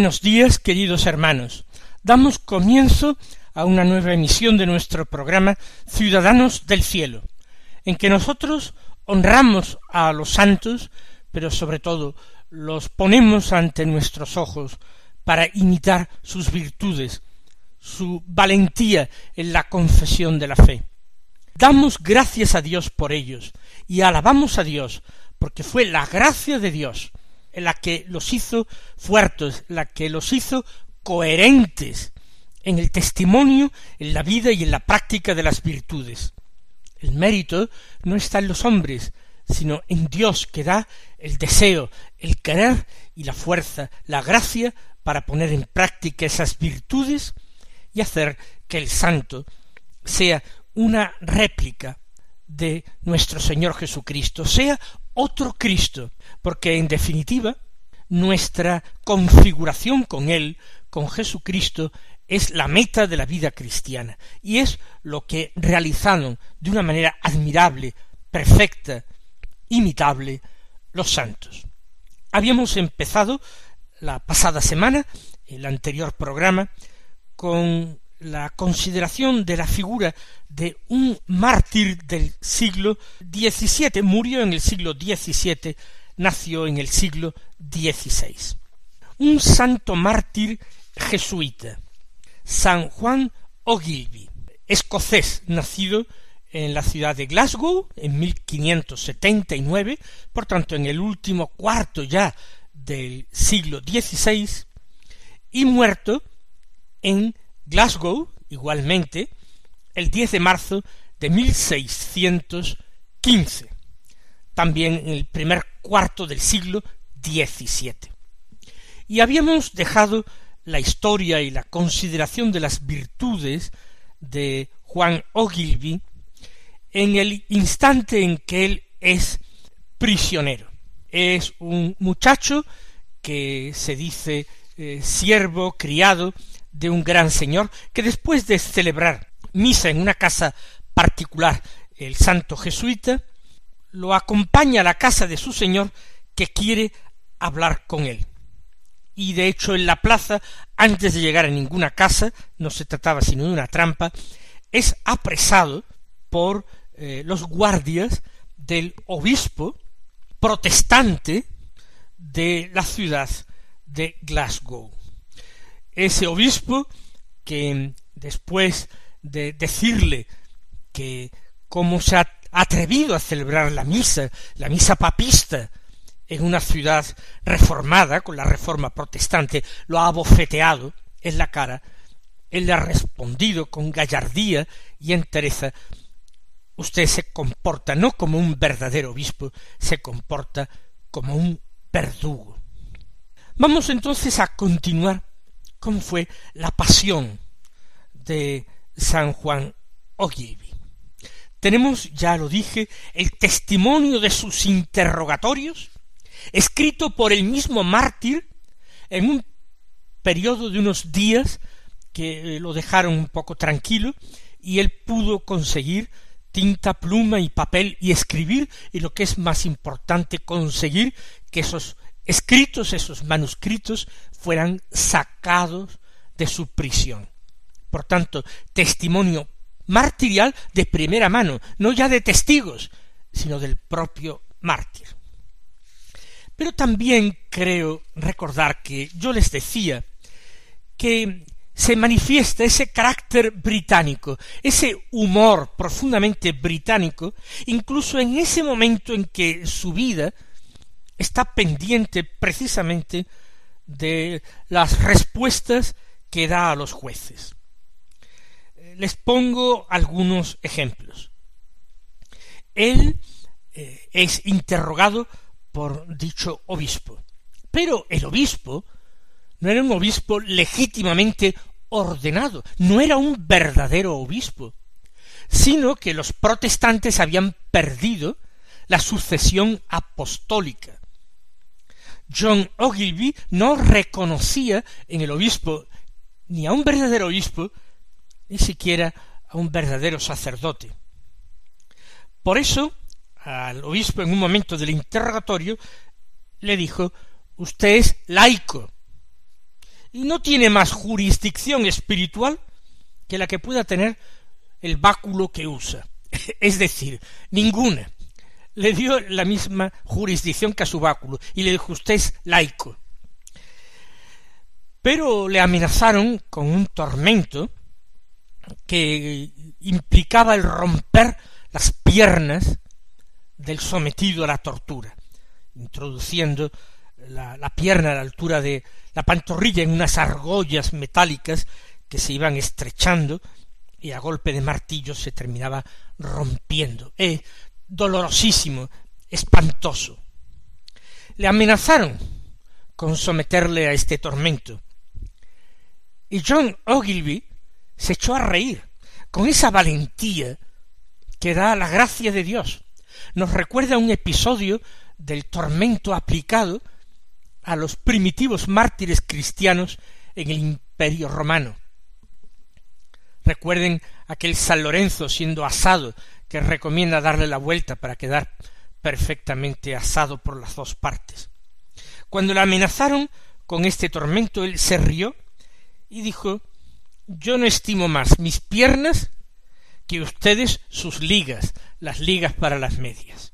Buenos días, queridos hermanos. Damos comienzo a una nueva emisión de nuestro programa Ciudadanos del Cielo, en que nosotros honramos a los santos, pero sobre todo los ponemos ante nuestros ojos para imitar sus virtudes, su valentía en la confesión de la fe. Damos gracias a Dios por ellos y alabamos a Dios porque fue la gracia de Dios la que los hizo fuertes, la que los hizo coherentes en el testimonio, en la vida y en la práctica de las virtudes. El mérito no está en los hombres, sino en Dios que da el deseo, el querer y la fuerza, la gracia para poner en práctica esas virtudes y hacer que el santo sea una réplica de nuestro Señor Jesucristo, sea otro Cristo, porque en definitiva nuestra configuración con Él, con Jesucristo, es la meta de la vida cristiana, y es lo que realizaron de una manera admirable, perfecta, imitable, los santos. Habíamos empezado la pasada semana, el anterior programa, con la consideración de la figura de un mártir del siglo XVII, murió en el siglo XVII, nació en el siglo XVI. Un santo mártir jesuita, San Juan Ogilvy, escocés, nacido en la ciudad de Glasgow en 1579, por tanto en el último cuarto ya del siglo XVI, y muerto en Glasgow, igualmente, el 10 de marzo de 1615, también en el primer cuarto del siglo XVII. Y habíamos dejado la historia y la consideración de las virtudes de Juan Ogilvy en el instante en que él es prisionero. Es un muchacho que se dice eh, siervo, criado de un gran señor que después de celebrar misa en una casa particular el santo jesuita lo acompaña a la casa de su señor que quiere hablar con él. Y de hecho en la plaza, antes de llegar a ninguna casa, no se trataba sino de una trampa, es apresado por eh, los guardias del obispo protestante de la ciudad de Glasgow ese obispo que después de decirle que cómo se ha atrevido a celebrar la misa, la misa papista, en una ciudad reformada, con la reforma protestante, lo ha abofeteado en la cara, él le ha respondido con gallardía y entereza usted se comporta no como un verdadero obispo, se comporta como un verdugo. Vamos entonces a continuar cómo fue la pasión de San Juan Ogilvy. Tenemos, ya lo dije, el testimonio de sus interrogatorios, escrito por el mismo mártir en un periodo de unos días que eh, lo dejaron un poco tranquilo y él pudo conseguir tinta, pluma y papel y escribir y lo que es más importante conseguir que esos escritos, esos manuscritos, fueran sacados de su prisión. Por tanto, testimonio martirial de primera mano, no ya de testigos, sino del propio mártir. Pero también creo recordar que yo les decía que se manifiesta ese carácter británico, ese humor profundamente británico, incluso en ese momento en que su vida está pendiente precisamente de las respuestas que da a los jueces. Les pongo algunos ejemplos. Él eh, es interrogado por dicho obispo, pero el obispo no era un obispo legítimamente ordenado, no era un verdadero obispo, sino que los protestantes habían perdido la sucesión apostólica. John Ogilvy no reconocía en el obispo ni a un verdadero obispo, ni siquiera a un verdadero sacerdote. Por eso, al obispo en un momento del interrogatorio le dijo Usted es laico y no tiene más jurisdicción espiritual que la que pueda tener el báculo que usa. Es decir, ninguna. Le dio la misma jurisdicción que a su báculo y le dijo usted es laico. Pero le amenazaron con un tormento que implicaba el romper las piernas del sometido a la tortura, introduciendo la, pierna a la altura de la pantorrilla en unas argollas metálicas que se iban estrechando y a golpe de martillo se terminaba rompiendo. Eh, dolorosísimo, espantoso. Le amenazaron con someterle a este tormento. Y John Ogilvy se echó a reír con esa valentía que da la gracia de Dios. Nos recuerda un episodio del tormento aplicado a los primitivos mártires cristianos en el imperio romano. Recuerden aquel San Lorenzo siendo asado que recomienda darle la vuelta para quedar perfectamente asado por las dos partes. Cuando le amenazaron con este tormento, él se rió y dijo Yo no estimo más mis piernas que ustedes sus ligas, las ligas para las medias.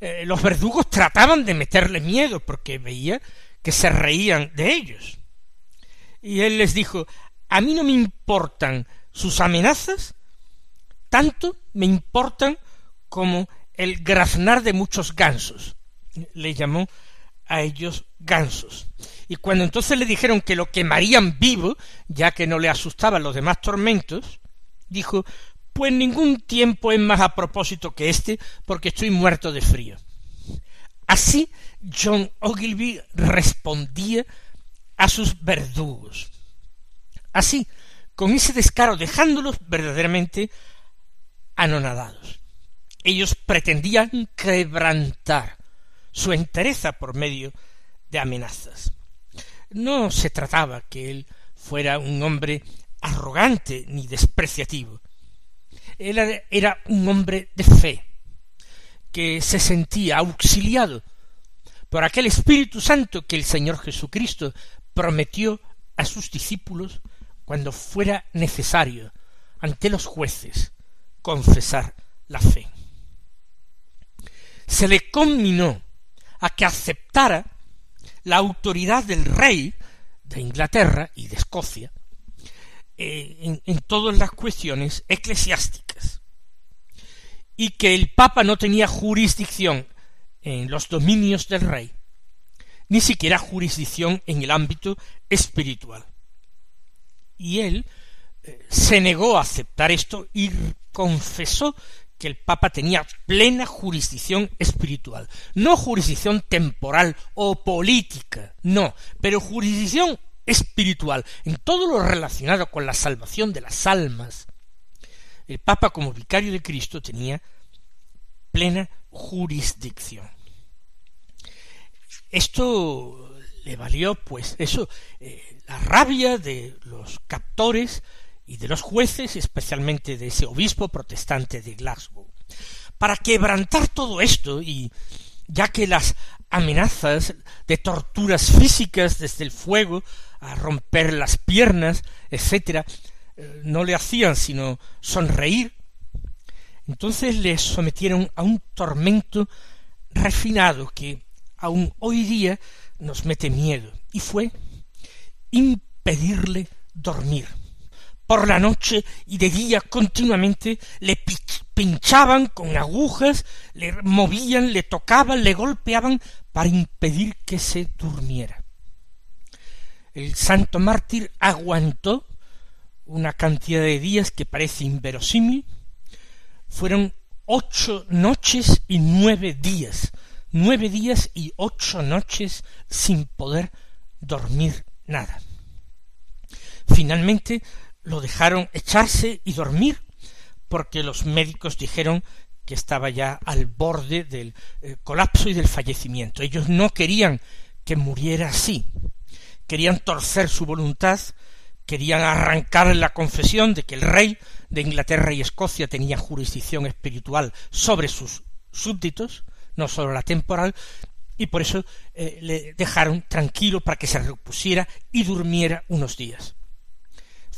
Eh, los verdugos trataban de meterle miedo porque veía que se reían de ellos. Y él les dijo a mí no me importan sus amenazas, tanto me importan como el graznar de muchos gansos. Le llamó a ellos gansos. Y cuando entonces le dijeron que lo quemarían vivo, ya que no le asustaban los demás tormentos, dijo pues ningún tiempo es más a propósito que este, porque estoy muerto de frío. Así John Ogilvy respondía a sus verdugos. Así, con ese descaro, dejándolos verdaderamente anonadados. Ellos pretendían quebrantar su entereza por medio de amenazas. No se trataba que él fuera un hombre arrogante ni despreciativo. Él era un hombre de fe, que se sentía auxiliado por aquel Espíritu Santo que el Señor Jesucristo prometió a sus discípulos cuando fuera necesario ante los jueces confesar la fe. Se le conminó a que aceptara la autoridad del rey de Inglaterra y de Escocia eh, en todas las cuestiones eclesiásticas y que el Papa no tenía jurisdicción en los dominios del rey, ni siquiera jurisdicción en el ámbito espiritual y él se negó a aceptar esto y confesó que el Papa tenía plena jurisdicción espiritual, no jurisdicción temporal o política, no, pero jurisdicción espiritual, en todo lo relacionado con la salvación de las almas. El Papa como vicario de Cristo tenía plena jurisdicción. Esto le valió, pues, eso, eh, la rabia de los captores y de los jueces, especialmente de ese obispo protestante de Glasgow. Para quebrantar todo esto, y ya que las amenazas de torturas físicas desde el fuego a romper las piernas, etcétera, eh, no le hacían sino sonreír, entonces le sometieron a un tormento refinado que aun hoy día nos mete miedo, y fue impedirle dormir. Por la noche y de día continuamente le pinchaban con agujas, le movían, le tocaban, le golpeaban para impedir que se durmiera. El santo mártir aguantó una cantidad de días que parece inverosímil, fueron ocho noches y nueve días, nueve días y ocho noches sin poder dormir nada. Finalmente lo dejaron echarse y dormir porque los médicos dijeron que estaba ya al borde del eh, colapso y del fallecimiento. Ellos no querían que muriera así, querían torcer su voluntad, querían arrancar la confesión de que el rey de Inglaterra y Escocia tenía jurisdicción espiritual sobre sus súbditos, no sólo la temporal, y por eso eh, le dejaron tranquilo para que se repusiera y durmiera unos días.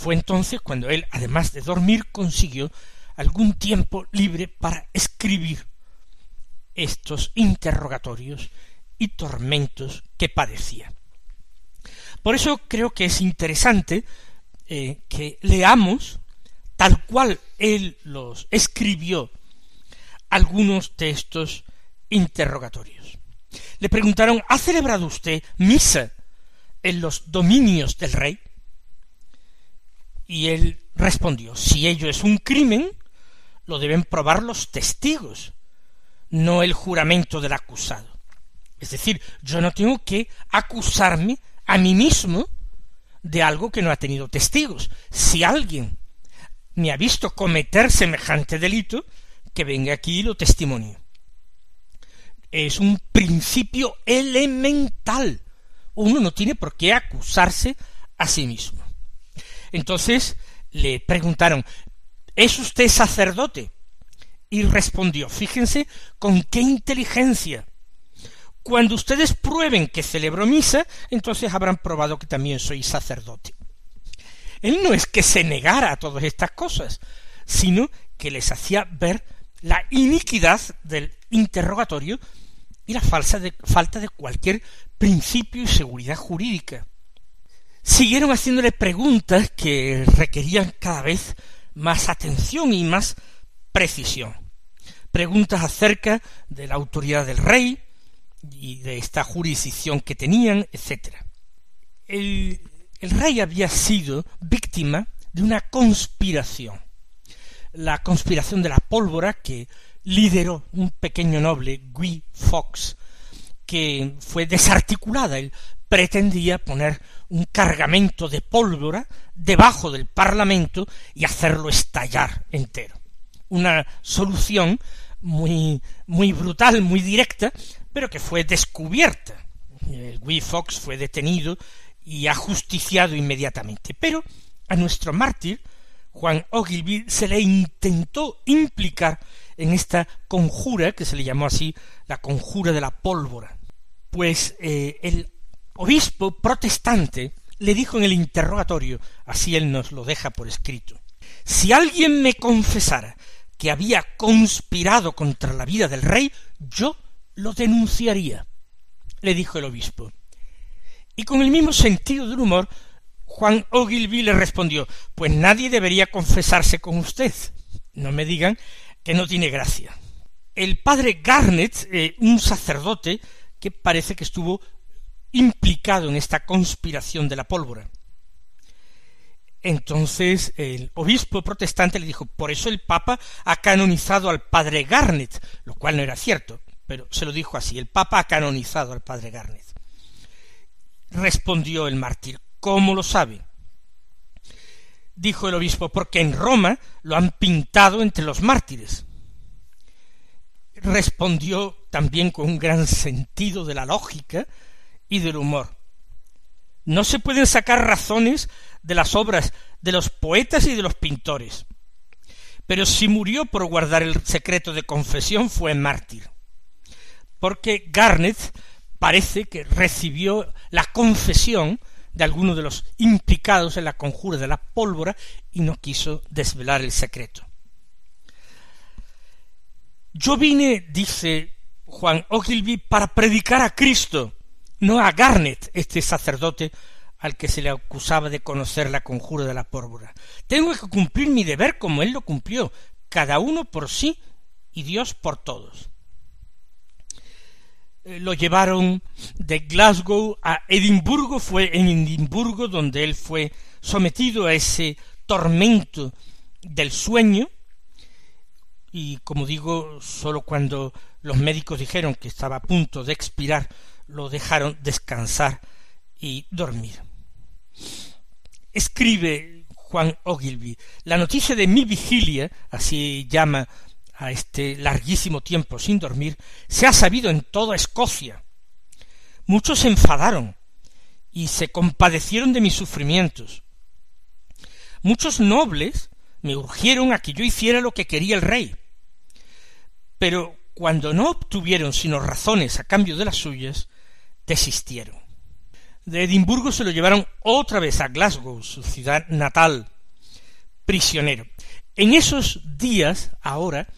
Fue entonces cuando él, además de dormir, consiguió algún tiempo libre para escribir estos interrogatorios y tormentos que padecía. Por eso creo que es interesante eh, que leamos, tal cual él los escribió, algunos de estos interrogatorios. Le preguntaron, ¿ha celebrado usted misa en los dominios del rey? Y él respondió, si ello es un crimen, lo deben probar los testigos, no el juramento del acusado. Es decir, yo no tengo que acusarme a mí mismo de algo que no ha tenido testigos. Si alguien me ha visto cometer semejante delito, que venga aquí y lo testimonio. Es un principio elemental. Uno no tiene por qué acusarse a sí mismo. Entonces le preguntaron, ¿Es usted sacerdote? Y respondió, fíjense con qué inteligencia. Cuando ustedes prueben que celebro misa, entonces habrán probado que también soy sacerdote. Él no es que se negara a todas estas cosas, sino que les hacía ver la iniquidad del interrogatorio y la falsa falta de cualquier principio y seguridad jurídica. Siguieron haciéndole preguntas que requerían cada vez más atención y más precisión. Preguntas acerca de la autoridad del rey y de esta jurisdicción que tenían, etc. El, el rey había sido víctima de una conspiración, la conspiración de la pólvora que lideró un pequeño noble, Guy Fawkes, que fue desarticulada. Él pretendía poner un cargamento de pólvora debajo del Parlamento y hacerlo estallar entero. Una solución muy, muy brutal, muy directa, pero que fue descubierta. Guy Fox fue detenido y ajusticiado inmediatamente. Pero a nuestro mártir, Juan Ogilvy, se le intentó implicar en esta conjura, que se le llamó así la conjura de la pólvora. Pues eh, el obispo protestante le dijo en el interrogatorio, así él nos lo deja por escrito, si alguien me confesara que había conspirado contra la vida del rey, yo lo denunciaría, le dijo el obispo. Y con el mismo sentido del humor, Juan Ogilvy le respondió, pues nadie debería confesarse con usted. No me digan que no tiene gracia. El padre Garnet, eh, un sacerdote que parece que estuvo implicado en esta conspiración de la pólvora. Entonces el obispo protestante le dijo, por eso el Papa ha canonizado al padre Garnet, lo cual no era cierto, pero se lo dijo así, el Papa ha canonizado al padre Garnet. Respondió el mártir, ¿cómo lo sabe? Dijo el obispo, porque en Roma lo han pintado entre los mártires. Respondió también con un gran sentido de la lógica, y del humor. No se pueden sacar razones de las obras de los poetas y de los pintores. Pero si murió por guardar el secreto de confesión fue mártir. Porque Garnet parece que recibió la confesión de alguno de los implicados en la conjura de la pólvora y no quiso desvelar el secreto. Yo vine, dice Juan Ogilvy, para predicar a Cristo, no a Garnet, este sacerdote al que se le acusaba de conocer la conjura de la pólvora. Tengo que cumplir mi deber como él lo cumplió, cada uno por sí y Dios por todos. Eh, lo llevaron de Glasgow a Edimburgo, fue en Edimburgo donde él fue sometido a ese tormento del sueño, y como digo, sólo cuando los médicos dijeron que estaba a punto de expirar, lo dejaron descansar y dormir. Escribe Juan Ogilvy, la noticia de mi vigilia, así llama a este larguísimo tiempo sin dormir, se ha sabido en toda Escocia. Muchos se enfadaron y se compadecieron de mis sufrimientos. Muchos nobles me urgieron a que yo hiciera lo que quería el rey. Pero cuando no obtuvieron sino razones a cambio de las suyas, desistieron. De Edimburgo se lo llevaron otra vez a Glasgow, su ciudad natal, prisionero. En esos días, ahora,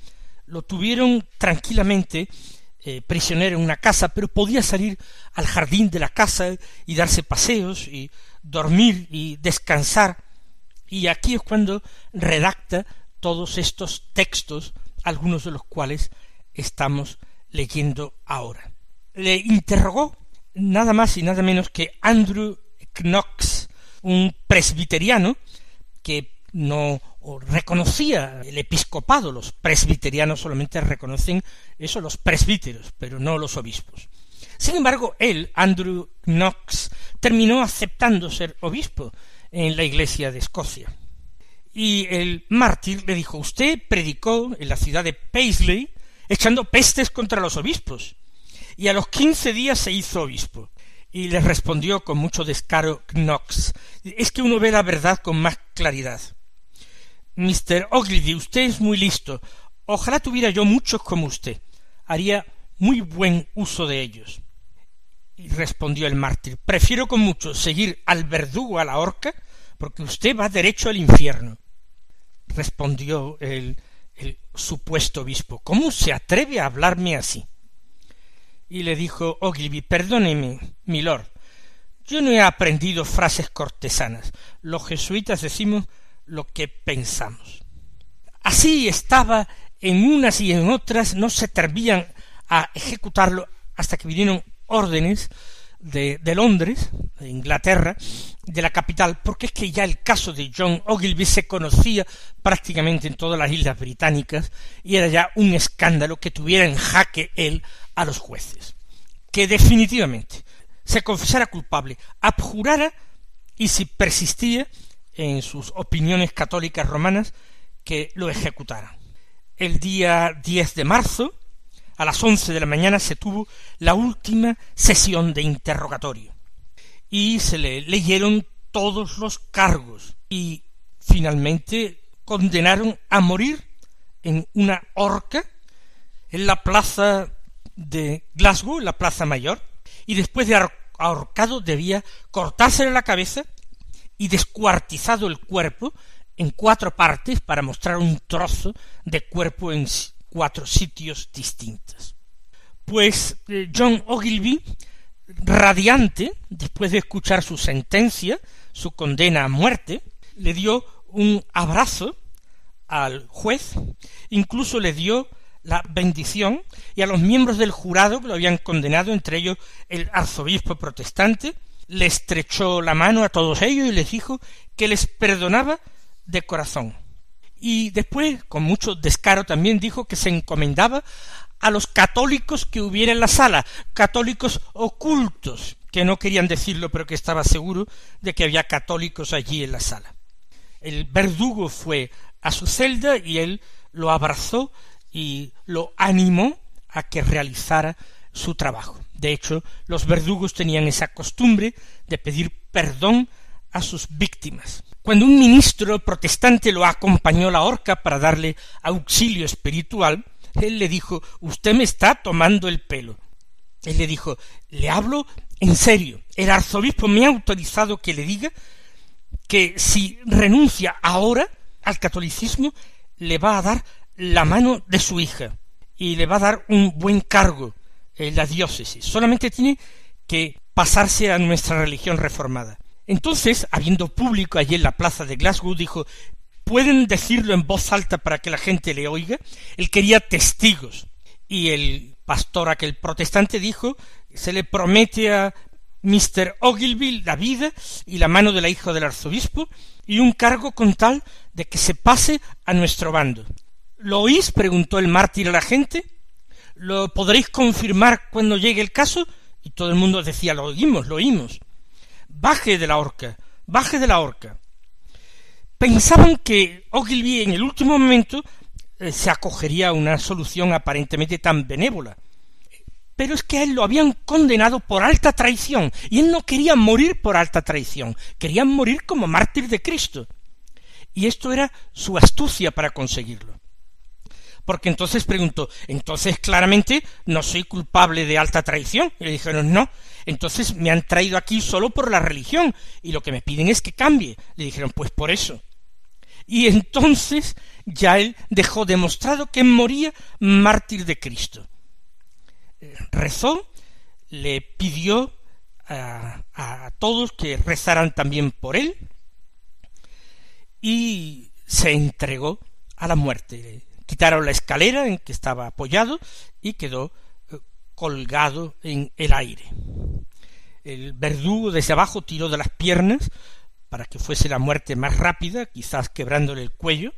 lo tuvieron tranquilamente eh, prisionero en una casa, pero podía salir al jardín de la casa y darse paseos y dormir y descansar. Y aquí es cuando redacta todos estos textos, algunos de los cuales estamos leyendo ahora. Le interrogó nada más y nada menos que Andrew Knox, un presbiteriano que no reconocía el episcopado, los presbiterianos solamente reconocen eso los presbíteros, pero no los obispos. Sin embargo, él, Andrew Knox, terminó aceptando ser obispo en la iglesia de Escocia. Y el mártir le dijo, usted predicó en la ciudad de Paisley echando pestes contra los obispos, y a los quince días se hizo obispo. Y le respondió con mucho descaro Knox, es que uno ve la verdad con más claridad. Mr. Ogilvy, usted es muy listo. Ojalá tuviera yo muchos como usted. Haría muy buen uso de ellos. Y respondió el mártir, prefiero con mucho seguir al verdugo a la horca, porque usted va derecho al infierno. Respondió el, el supuesto obispo, ¿cómo se atreve a hablarme así? Y le dijo Ogilvy, perdóneme, milord, yo no he aprendido frases cortesanas. Los jesuitas decimos lo que pensamos. Así estaba en unas y en otras, no se atrevían a ejecutarlo hasta que vinieron órdenes de, Londres, de Inglaterra, de la capital, porque es que ya el caso de John Ogilvy se conocía prácticamente en todas las islas británicas y era ya un escándalo que tuviera en jaque él a los jueces. Que definitivamente se confesara culpable, abjurara y si persistía en sus opiniones católicas romanas que lo ejecutara. El día 10 de marzo, a las once de la mañana, se tuvo la última sesión de interrogatorio. Y se le leyeron todos los cargos. Y finalmente condenaron a morir en una horca en la plaza de Glasgow, en la plaza mayor, y después de ahorcado debía cortársele la cabeza y descuartizado el cuerpo en cuatro partes para mostrar un trozo de cuerpo en cuatro sitios distintos. Pues eh, John Ogilvy, radiante, después de escuchar su sentencia, su condena a muerte, le dio un abrazo al juez, incluso le dio la bendición y a los miembros del jurado que lo habían condenado, entre ellos el arzobispo protestante, le estrechó la mano a todos ellos y les dijo que les perdonaba de corazón. Y después, con mucho descaro, también dijo que se encomendaba a los católicos que hubiera en la sala, católicos ocultos, que no querían decirlo, pero que estaba seguro de que había católicos allí en la sala. El verdugo fue a su celda y él lo abrazó y lo animó a que realizara su trabajo. De hecho, los verdugos tenían esa costumbre de pedir perdón a sus víctimas. Cuando un ministro protestante lo acompañó a la horca para darle auxilio espiritual, él le dijo Usted me está tomando el pelo. Él le dijo Le hablo en serio. El arzobispo me ha autorizado que le diga que si renuncia ahora al catolicismo, le va a dar la mano de su hija y le va a dar un buen cargo la diócesis, solamente tiene que pasarse a nuestra religión reformada. Entonces, habiendo público allí en la plaza de Glasgow, dijo pueden decirlo en voz alta para que la gente le oiga. Él quería testigos. Y el pastor, aquel protestante, dijo, se le promete a Mr. Ogilvy la vida y la mano de la hija del arzobispo y un cargo con tal de que se pase a nuestro bando. ¿Lo oís? preguntó el mártir a la gente. ¿Lo podréis confirmar cuando llegue el caso? Y todo el mundo decía, lo oímos, lo oímos. Baje de la horca, baje de la horca. Pensaban que Ogilvy en el último momento eh, se acogería a una solución aparentemente tan benévola. Pero es que a él lo habían condenado por alta traición, y él no quería morir por alta traición, quería morir como mártir de Cristo. Y esto era su astucia para conseguirlo. Porque entonces preguntó, entonces claramente no soy culpable de alta traición. Y le dijeron, no, entonces me han traído aquí solo por la religión, y lo que me piden es que cambie. Le dijeron, pues por eso. Y entonces ya él dejó demostrado que moría mártir de Cristo rezó, le pidió a, todos que rezaran también por él y se entregó a la muerte. quitaron la escalera en que estaba apoyado y quedó eh, colgado en el aire. El verdugo desde abajo tiró de las piernas para que fuese la muerte más rápida, quizás quebrándole el cuello,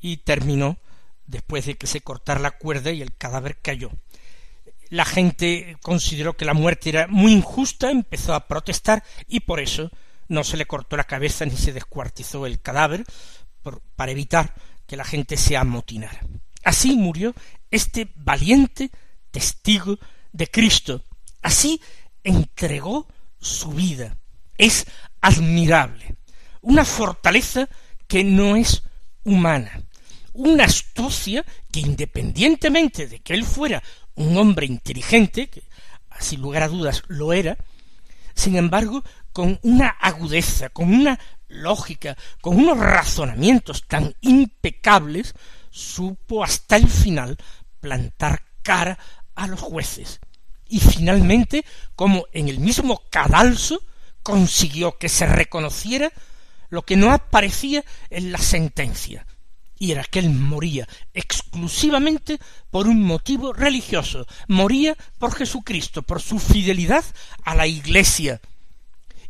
y terminó después de que se cortara la cuerda y el cadáver cayó. La gente consideró que la muerte era muy injusta, empezó a protestar y por eso no se le cortó la cabeza ni se descuartizó el cadáver para evitar que la gente se amotinara. Así murió este valiente testigo de Cristo. Así entregó su vida. Es admirable. Una fortaleza que no es humana. Una astucia que independientemente de que él fuera un hombre inteligente, que sin lugar a dudas lo era, sin embargo, con una agudeza, con una lógica, con unos razonamientos tan impecables, supo hasta el final plantar cara a los jueces. Y finalmente, como en el mismo cadalso, consiguió que se reconociera lo que no aparecía en la sentencia, y era que él moría exclusivamente por un motivo religioso, moría por Jesucristo, por su fidelidad a la Iglesia,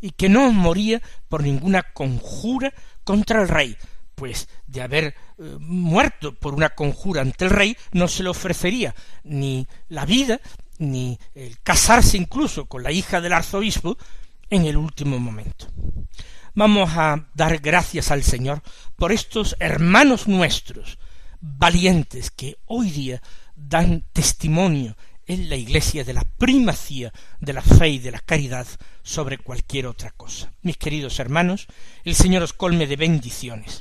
y que no moría por ninguna conjura contra el rey, pues de haber eh, muerto por una conjura ante el rey no se le ofrecería ni la vida, ni el casarse incluso con la hija del arzobispo en el último momento. Vamos a dar gracias al Señor por estos hermanos nuestros, valientes, que hoy día dan testimonio en la Iglesia de la primacía de la fe y de la caridad sobre cualquier otra cosa. Mis queridos hermanos, el Señor os colme de bendiciones.